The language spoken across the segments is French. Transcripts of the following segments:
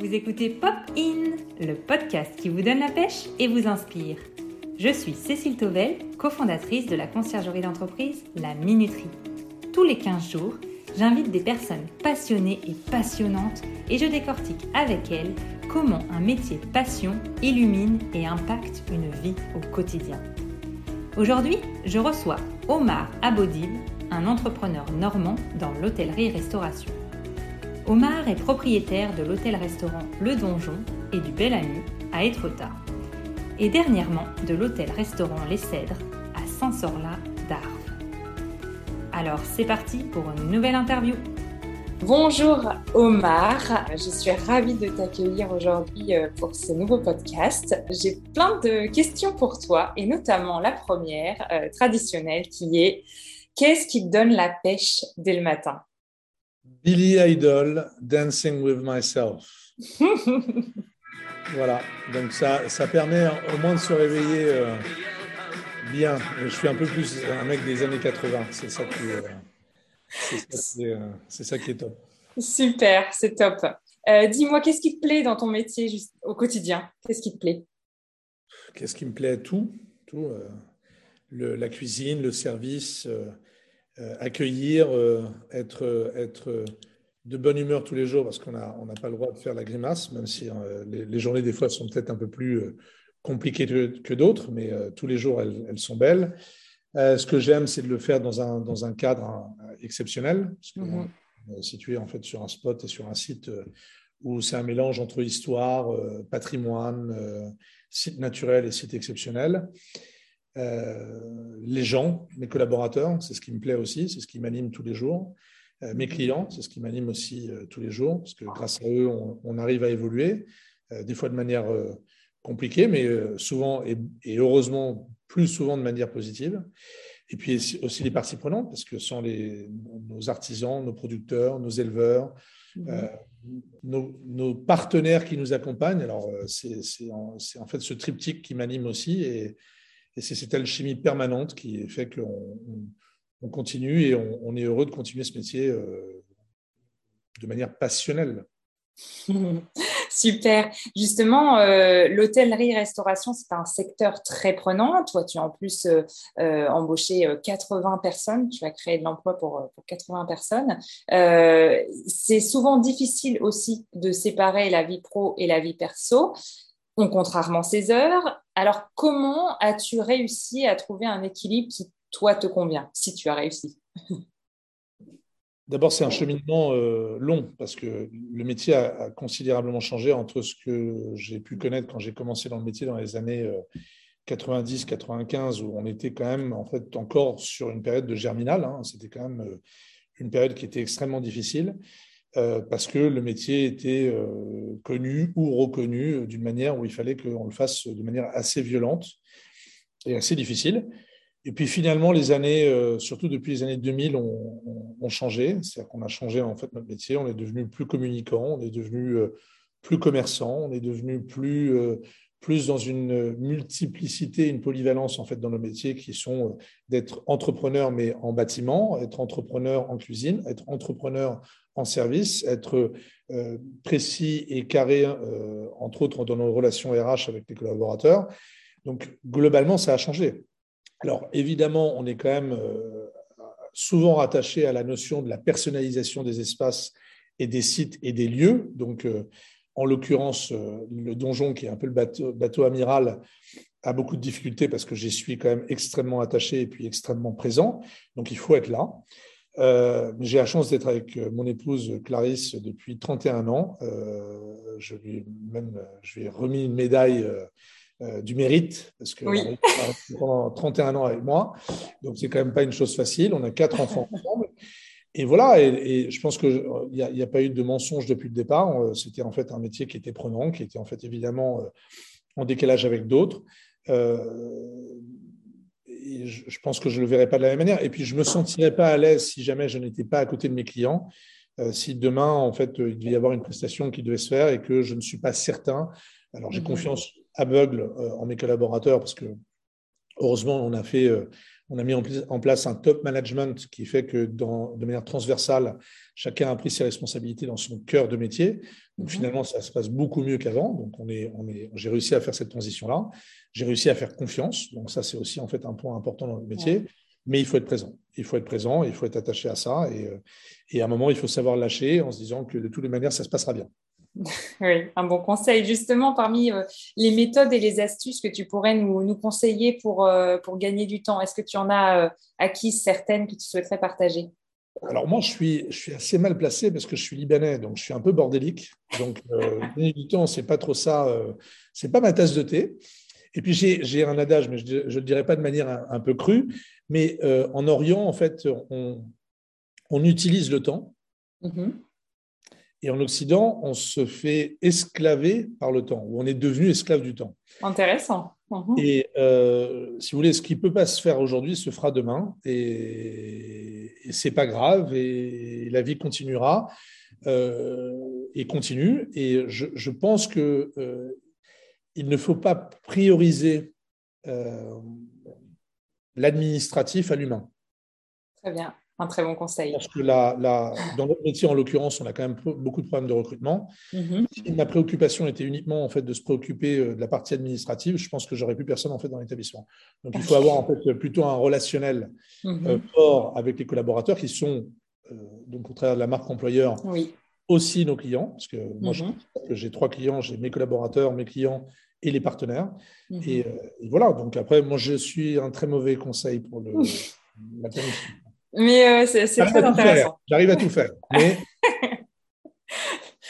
Vous écoutez Pop In, le podcast qui vous donne la pêche et vous inspire. Je suis Cécile Tovel, cofondatrice de la conciergerie d'entreprise La Minuterie. Tous les 15 jours, j'invite des personnes passionnées et passionnantes et je décortique avec elles comment un métier passion illumine et impacte une vie au quotidien. Aujourd'hui, je reçois Omar Abodib, un entrepreneur normand dans l'hôtellerie-restauration. Omar est propriétaire de l'hôtel-restaurant Le Donjon et du Bel Ami à Étretat. Et dernièrement de l'hôtel-restaurant Les Cèdres à Saint-Sorla d'Arves. Alors c'est parti pour une nouvelle interview. Bonjour Omar, je suis ravie de t'accueillir aujourd'hui euh, pour ce nouveau podcast. J'ai plein de questions pour toi et notamment la première, euh, traditionnelle, qui est qu'est-ce qui te donne la pêche dès le matin? Billy Idol, Dancing with Myself. voilà, donc ça, ça permet au moins de se réveiller euh, bien. Je suis un peu plus un mec des années 80, c'est ça qui est, euh, euh, c'est ça, qui est top. Super, c'est top. Dis-moi, qu'est-ce qui te plaît dans ton métier juste au quotidien? Qu'est-ce qui te plaît? Qu'est-ce qui me plaît? Tout, tout. la cuisine, le service, euh, accueillir, euh, être, être de bonne humeur tous les jours parce qu'on n'a on pas le droit de faire la grimace, même si euh, les, journées des fois sont peut-être un peu plus compliquées que, d'autres, mais tous les jours elles, sont belles. ce que j'aime, c'est de le faire dans un, dans un cadre exceptionnel, parce qu'on mm-hmm. est situé en fait sur un spot et sur un site où c'est un mélange entre histoire, patrimoine, site naturel et site exceptionnel. Euh, les gens, mes collaborateurs, c'est ce qui me plaît aussi, c'est ce qui m'anime tous les jours. Euh, mes clients, c'est ce qui m'anime aussi euh, tous les jours, parce que grâce à eux, on, arrive à évoluer, des fois de manière compliquée, mais souvent et, heureusement plus souvent de manière positive. Et puis aussi les parties prenantes, parce que ce sont les, nos artisans, nos producteurs, nos éleveurs, mmh. nos, nos, partenaires qui nous accompagnent. Alors, c'est en, en, fait ce triptyque qui m'anime aussi. Et, et c'est cette alchimie permanente qui fait qu'on on continue et on, est heureux de continuer ce métier euh, de manière passionnelle. Super. Justement, euh, l'hôtellerie-restauration, c'est un secteur très prenant. Toi, tu as en plus euh, embauché 80 personnes. Tu as créé de l'emploi pour, 80 personnes. c'est souvent difficile aussi de séparer la vie pro et la vie perso. On compte rarement ses heures. Alors, comment as-tu réussi à trouver un équilibre qui, toi, te convient, si tu as réussi? D'abord, c'est un cheminement euh, long parce que le métier a, considérablement changé entre ce que j'ai pu connaître quand j'ai commencé dans le métier dans les années 90-95, euh, où on était quand même en fait encore sur une période de germinal. Hein. C'était quand même euh, une période qui était extrêmement difficile. Euh, parce que le métier était euh, connu ou reconnu euh, d'une manière où il fallait qu'on le fasse de manière assez violente et assez difficile. Et puis finalement, les années, surtout depuis les années 2000, ont, changé. C'est-à-dire qu'on a changé en fait notre métier. On est devenu plus communicant, on est devenu plus commerçant, on est devenu plus plus dans une multiplicité, une polyvalence en fait dans nos métiers qui sont d'être entrepreneur mais en bâtiment, être entrepreneur en cuisine, être entrepreneur en service, être euh, précis et carré, euh, entre autres dans nos relations RH avec les collaborateurs. Donc, globalement, ça a changé. Alors, évidemment, on est quand même euh, souvent rattaché à la notion de la personnalisation des espaces et des sites et des lieux. Donc, en l'occurrence, le donjon, qui est un peu le bateau, bateau amiral, a beaucoup de difficultés parce que j'y suis quand même extrêmement attaché et puis extrêmement présent. Donc, il faut être là. Euh, j'ai la chance d'être avec euh, mon épouse Clarisse depuis 31 ans. Euh, je, lui même, je lui ai remis une médaille du mérite parce que pendant 31 ans avec moi. Donc, c'est quand même pas une chose facile. On a quatre enfants ensemble. Et voilà, et, je pense qu'il n'y a, a, pas eu de mensonge depuis le départ. C'était en fait un métier qui était prenant, qui était en fait évidemment en décalage avec d'autres je, pense que je ne le verrai pas de la même manière. Et puis, je ne me sentirais pas à l'aise si jamais je n'étais pas à côté de mes clients. Euh, si demain, en fait, il devait y avoir une prestation qui devait se faire et que je ne suis pas certain. Alors, j'ai mhm. confiance aveugle euh, en mes collaborateurs parce que, heureusement, on a fait, euh, On a mis en place un top management qui fait que dans, de manière transversale, chacun a pris ses responsabilités dans son cœur de métier. Donc mhm. finalement, ça se passe beaucoup mieux qu'avant. Donc on est, on est, j'ai réussi à faire cette transition-là. J'ai réussi à faire confiance. Donc ça, c'est aussi en fait un point important dans le métier. Mais il faut être présent. Il faut être présent, il faut être attaché à ça. Et, euh, et à un moment, il faut savoir lâcher en se disant que de toutes les manières, ça se passera bien. Oui, un bon conseil. Justement, parmi euh, les méthodes et les astuces que tu pourrais nous, conseiller pour, euh, pour gagner du temps, est-ce que tu en as euh, acquis certaines que tu souhaiterais partager? Alors moi, je suis, je suis assez mal placé parce que je suis libanais, donc je suis un peu bordélique. Donc, gagner du temps, c'est pas trop ça, c'est pas ma tasse de thé. Et puis j'ai un adage, mais je ne le dirai pas de manière un, peu crue, mais en Orient, en fait, on, on utilise le temps. Mm-hmm. Et en Occident, on se fait esclaver par le temps, ou on est devenu esclave du temps. Intéressant. Mhm. Et euh, si vous voulez, ce qui ne peut pas se faire aujourd'hui se fera demain, et, et c'est pas grave, et la vie continuera euh, et continue. Et je, pense que euh, il ne faut pas prioriser l'administratif à l'humain. Très bien un très bon conseil. Parce que dans notre métier, en l'occurrence, on a quand même beaucoup de problèmes de recrutement. Mhm. Si ma préoccupation était uniquement en fait, de se préoccuper euh, de la partie administrative, je pense que j'aurais plus personne en fait, dans l'établissement. Donc, il faut avoir en fait, plutôt un relationnel mhm. euh, fort avec les collaborateurs qui sont, euh, donc, au travers de la marque employeur, aussi nos clients. Parce que moi, mhm. j'ai trois clients, j'ai mes collaborateurs, mes clients et les partenaires. Et, et, voilà, donc après, moi, je suis un très mauvais conseil pour le, la planification. Mais euh, c'est très intéressant. J'arrive à tout faire. Mais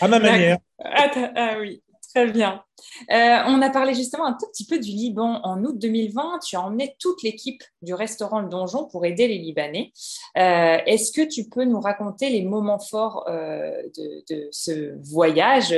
à ma manière. Ah, ah, oui, très bien. Euh, on a parlé justement un tout petit peu du Liban. En août 2020, tu as emmené toute l'équipe du restaurant Le Donjon pour aider les Libanais. Euh, est-ce que tu peux nous raconter les moments forts de, de, ce voyage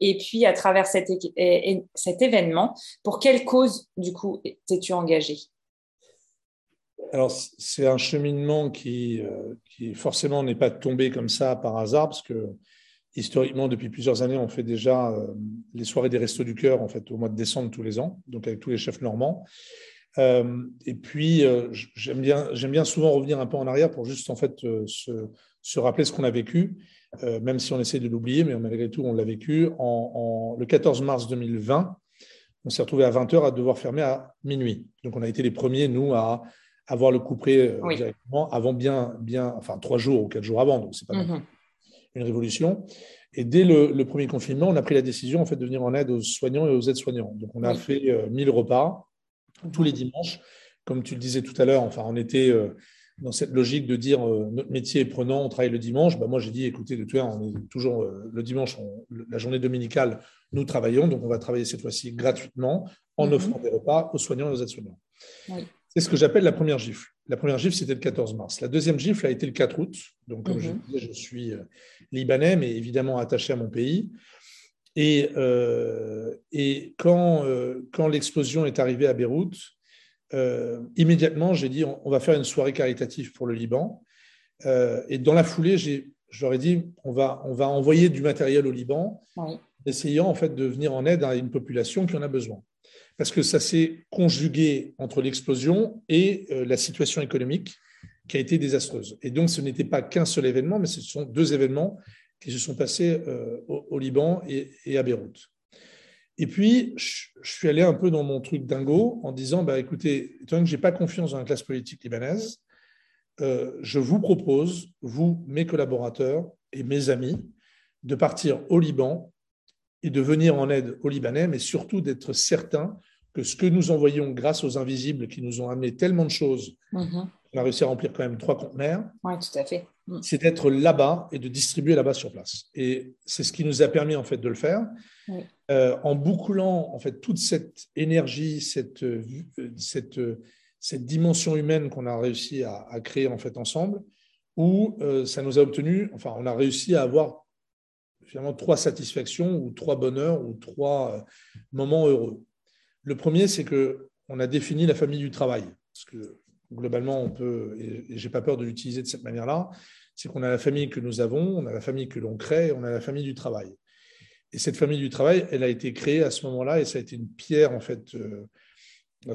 et puis à travers cet, cet événement, pour quelle cause du coup t'es-tu engagé alors, c'est un cheminement qui, euh, qui forcément n'est pas tombé comme ça par hasard, parce que historiquement, depuis plusieurs années, on fait déjà euh, les soirées des Restos du Cœur en fait, au mois de décembre tous les ans, donc avec tous les chefs normands. Euh, et puis, j'aime bien, j'aime bien souvent revenir un peu en arrière pour juste en fait se, se rappeler ce qu'on a vécu, même si on essaie de l'oublier, mais malgré tout, on l'a vécu. En, le 14 mars 2020, on s'est retrouvé à 20h à devoir fermer à minuit. Donc, on a été les premiers, nous, à avoir le coup près euh, directement avant bien, bien, enfin trois jours ou quatre jours avant, donc c'est pas mhm. une révolution. Et dès le, premier confinement, on a pris la décision en fait de venir en aide aux soignants et aux aides-soignants. Donc on a fait 1000 euh, repas tous les dimanches, comme tu le disais tout à l'heure. Enfin, on était euh, dans cette logique de dire notre métier est prenant, on travaille le dimanche. Bah, moi, j'ai dit écoutez, de tout on est toujours le dimanche, la journée dominicale, nous travaillons, donc on va travailler cette fois-ci gratuitement en mhm. offrant des repas aux soignants et aux aides-soignants. Oui. C'est ce que j'appelle la première gifle. La première gifle, c'était le 14 mars. La deuxième gifle a été le 4 août. Donc, comme je mhm. disais, je suis euh, libanais, mais évidemment attaché à mon pays. Et, euh, et quand, euh, quand l'explosion est arrivée à Beyrouth, immédiatement, j'ai dit on, va faire une soirée caritative pour le Liban. et dans la foulée, je leur ai dit on va, on va envoyer du matériel au Liban, essayant en fait de venir en aide à une population qui en a besoin parce que ça s'est conjugué entre l'explosion et euh, la situation économique qui a été désastreuse. Et donc, ce n'était pas qu'un seul événement, mais ce sont deux événements qui se sont passés euh, au, Liban et, à Beyrouth. Et puis, je, suis allé un peu dans mon truc dingo en disant, bah, écoutez, étant que je n'ai pas confiance dans la classe politique libanaise, euh, je vous propose, vous, mes collaborateurs et mes amis, de partir au Liban et de venir en aide aux Libanais, mais surtout d'être certain que ce que nous envoyons grâce aux invisibles qui nous ont amené tellement de choses, mhm. on a réussi à remplir quand même trois conteneurs. Oui, tout à fait. Mm. C'est d'être là-bas et de distribuer là-bas sur place. Et c'est ce qui nous a permis en fait de le faire, euh, en bouclant en fait toute cette énergie, cette, euh, cette, euh, cette dimension humaine qu'on a réussi à, créer en fait ensemble, où ça nous a obtenu, enfin, on a réussi à avoir finalement trois satisfactions ou trois bonheurs ou trois moments heureux. Le premier, c'est qu'on a défini la famille du travail. Parce que globalement, on peut, et je n'ai pas peur de l'utiliser de cette manière-là, c'est qu'on a la famille que nous avons, on a la famille que l'on crée, on a la famille du travail. Et cette famille du travail, elle a été créée à ce moment-là, et ça a été une pierre, en fait, euh,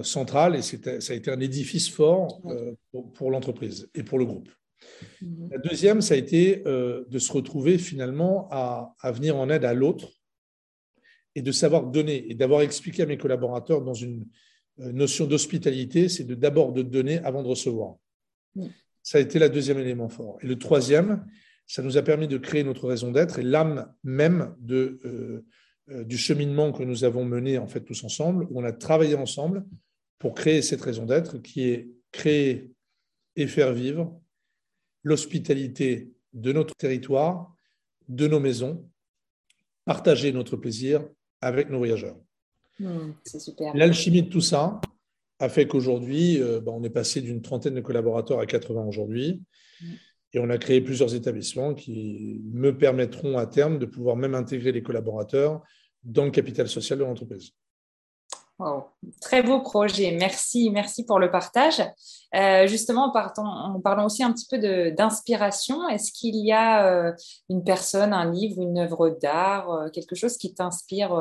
central et ça a été un édifice fort pour, l'entreprise et pour le groupe. Mhm. La deuxième, ça a été de se retrouver finalement à, à venir en aide à l'autre et de savoir donner et d'avoir expliqué à mes collaborateurs dans une notion d'hospitalité, c'est de d'abord de donner avant de recevoir. Ça a été le deuxième élément fort. Et le troisième, ça nous a permis de créer notre raison d'être et l'âme même de, euh, euh, du cheminement que nous avons mené en fait tous ensemble, où on a travaillé ensemble pour créer cette raison d'être qui est créer et faire vivre l'hospitalité de notre territoire, de nos maisons, partager notre plaisir avec nos voyageurs. Hmm, c'est super. L'alchimie de tout ça a fait qu'aujourd'hui, euh, bah, on est passé d'une trentaine de collaborateurs à 80 aujourd'hui. Et on a créé plusieurs établissements qui me permettront à terme de pouvoir même intégrer les collaborateurs dans le capital social de l'entreprise. Très beau projet. Merci, merci pour le partage. Euh, justement, en, parlant aussi un petit peu d'inspiration, est-ce qu'il y a euh, une personne, un livre, une œuvre d'art, euh, quelque chose qui t'inspire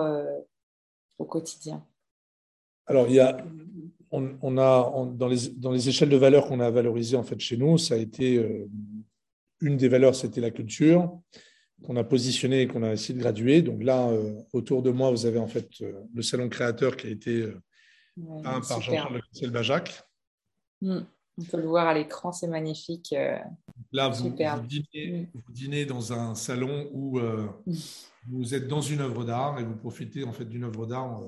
au quotidien? Alors, il y a, on, a dans, les, dans, les, échelles de valeurs qu'on a valorisées en fait chez nous, ça a été une des valeurs, c'était la culture qu'on a positionné et qu'on a essayé de graduer. Donc là, euh, autour de moi, vous avez en fait euh, le salon créateur qui a été euh, peint par Jean-Charles Bajac. Mm. on peut le voir à l'écran, c'est magnifique. là, vous, mm. vous, dînez, dans un salon où vous êtes dans une œuvre d'art et vous profitez en fait d'une œuvre d'art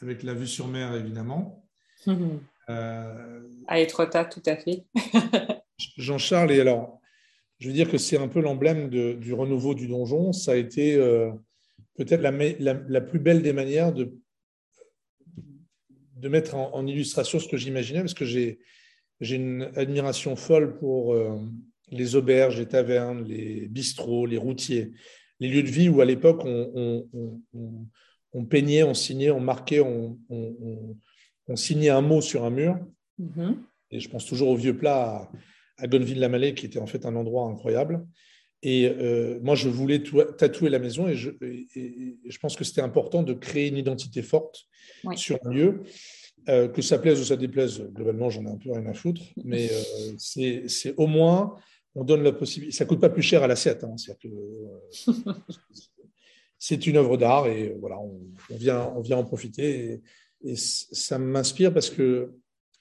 avec la vue sur mer, évidemment. à Etretat, tout à fait. Jean-Charles, et alors, je veux dire que c'est un peu l'emblème du renouveau du donjon. Ça a été euh, peut-être la, plus belle des manières de, de mettre en, illustration ce que j'imaginais, parce que j'ai une admiration folle pour euh, les auberges, les tavernes, les bistrots, les routiers, les lieux de vie où à l'époque on, peignait, on signait, on marquait, on, signait un mot sur un mur. Mm-hmm. Et je pense toujours au vieux plat à Gonville-la-Mallet, qui était en fait un endroit incroyable. Et euh, moi, je voulais tatouer la maison et je, je pense que c'était important de créer une identité forte sur un lieu. Euh, que ça plaise ou ça déplaise, globalement, j'en ai un peu rien à foutre, mais euh, c'est au moins, on donne la possibilité. Ça ne coûte pas plus cher à l'assiette. Hein, c'est une œuvre d'art et voilà, on, vient, on vient en profiter. Et, et ça m'inspire parce que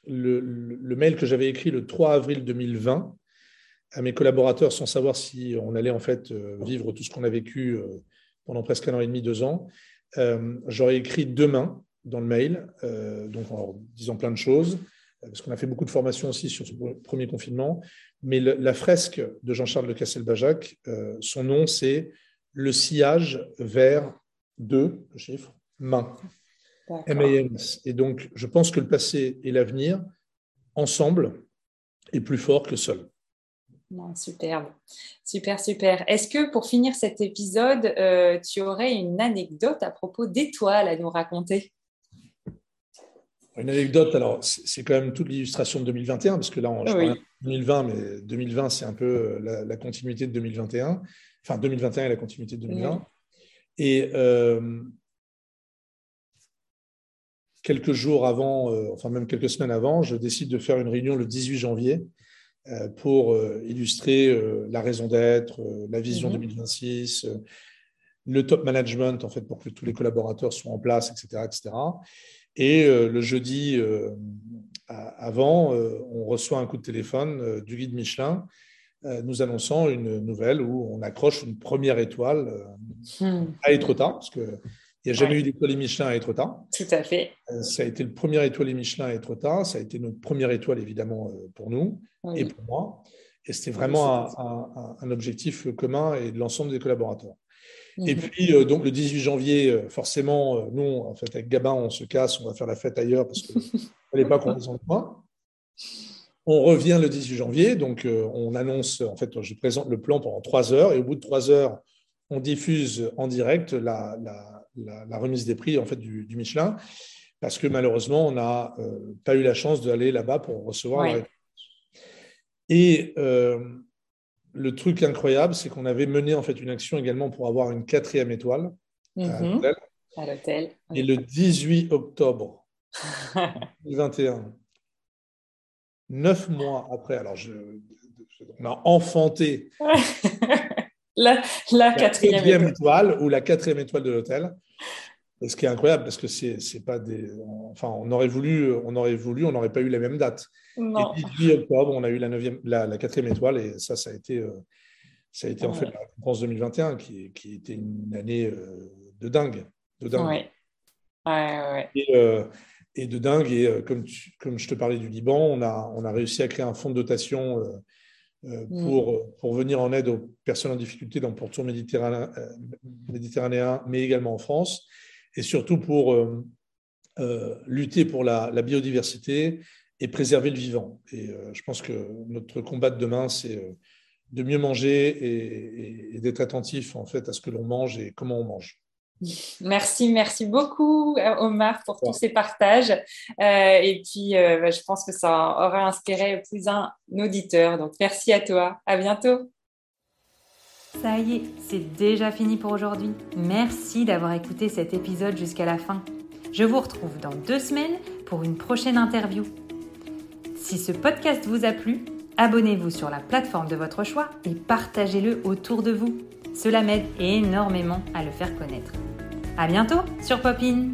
le, mail que j'avais écrit le 3 avril 2020 à mes collaborateurs sans savoir si on allait en fait euh, vivre tout ce qu'on a vécu euh, pendant presque un an et demi, deux ans. Euh, j'aurais écrit demain dans le mail, donc en disant plein de choses, parce qu'on a fait beaucoup de formations aussi sur ce premier confinement. Mais la fresque de Jean-Charles de Castelbajac, son nom c'est Le sillage vers deux, le chiffre, main. MAMS. Et donc, je pense que le passé et l'avenir, ensemble, est plus fort que seul. superbe, super, super. Est-ce que pour finir cet épisode, euh, tu aurais une anecdote à propos d'étoiles à nous raconter? Une anecdote, alors c'est quand même toute l'illustration de 2021, parce que là, on parle de 2020, mais 2020, c'est un peu la, continuité de 2021. Enfin, 2021 est la continuité de 2020. Et euh, quelques jours avant, euh, enfin même quelques semaines avant, je décide de faire une réunion le 18 janvier euh, pour euh, illustrer la raison d'être, la vision 2026, mhm. le top management, en fait, pour que tous les collaborateurs soient en place, etc. etc. Et le jeudi avant, on reçoit un coup de téléphone du guide Michelin nous annonçant une nouvelle où on accroche une première étoile hmm. à Etretat, parce que il n'y a jamais eu d'étoile Michelin à Etretat. Tout à fait. Euh, ça a été le premier étoile Michelin à Etretat. Ça a été notre première étoile, évidemment, euh, pour nous et pour moi. Et c'était vraiment un, objectif commun et de l'ensemble des collaborateurs. Et mhm. puis, euh, donc, le 18 janvier, forcément, nous, en fait, avec Gabin, on se casse, on va faire la fête ailleurs parce qu'il ne fallait pas qu'on reste en On revient le 18 janvier, donc on annonce, en fait, je présente le plan pendant trois heures et au bout de trois heures, on diffuse en direct la, la, remise des prix en fait, du, Michelin, parce que malheureusement, on n'a euh, pas eu la chance d'aller là-bas pour recevoir la Et euh, le truc incroyable, c'est qu'on avait mené en fait une action également pour avoir une quatrième étoile à mhm. l'hôtel. Et le 18 octobre 2021. Neuf mois après, alors je, on a enfanté la, la, quatrième étoile. ou la quatrième étoile de l'hôtel. Ce qui est incroyable parce que c'est pas des. Enfin, on aurait voulu, on aurait voulu, on n'aurait pas eu la même date. Non. Et puis, octobre, on a eu la, neuvième, la, quatrième étoile et ça, ça a été, euh, ça a été en fait la récompense 2021 qui, qui était une année euh, de dingue. De dingue. Ouais. Ouais, et, euh, et, de dingue. Et comme, comme je te parlais du Liban, on a, on a réussi à créer un fonds de dotation. Pour, pour venir en aide aux personnes en difficulté dans le pourtour méditerranéen, méditerranéen, mais également en France et surtout pour euh, euh, lutter pour la, biodiversité et préserver le vivant. Et euh, je pense que notre combat de demain, c'est de mieux manger et, d'être attentif en fait à ce que l'on mange et comment on mange. Merci, merci beaucoup Omar pour tous ces partages. et puis, bah, je pense que ça aura inspiré plus un auditeur. Donc, merci à toi. À bientôt. Ça y est, c'est déjà fini pour aujourd'hui. Merci d'avoir écouté cet épisode jusqu'à la fin. Je vous retrouve dans deux semaines pour une prochaine interview. Si ce podcast vous a plu, abonnez-vous sur la plateforme de votre choix et partagez-le autour de vous. Cela m'aide énormément à le faire connaître. À bientôt sur Popin!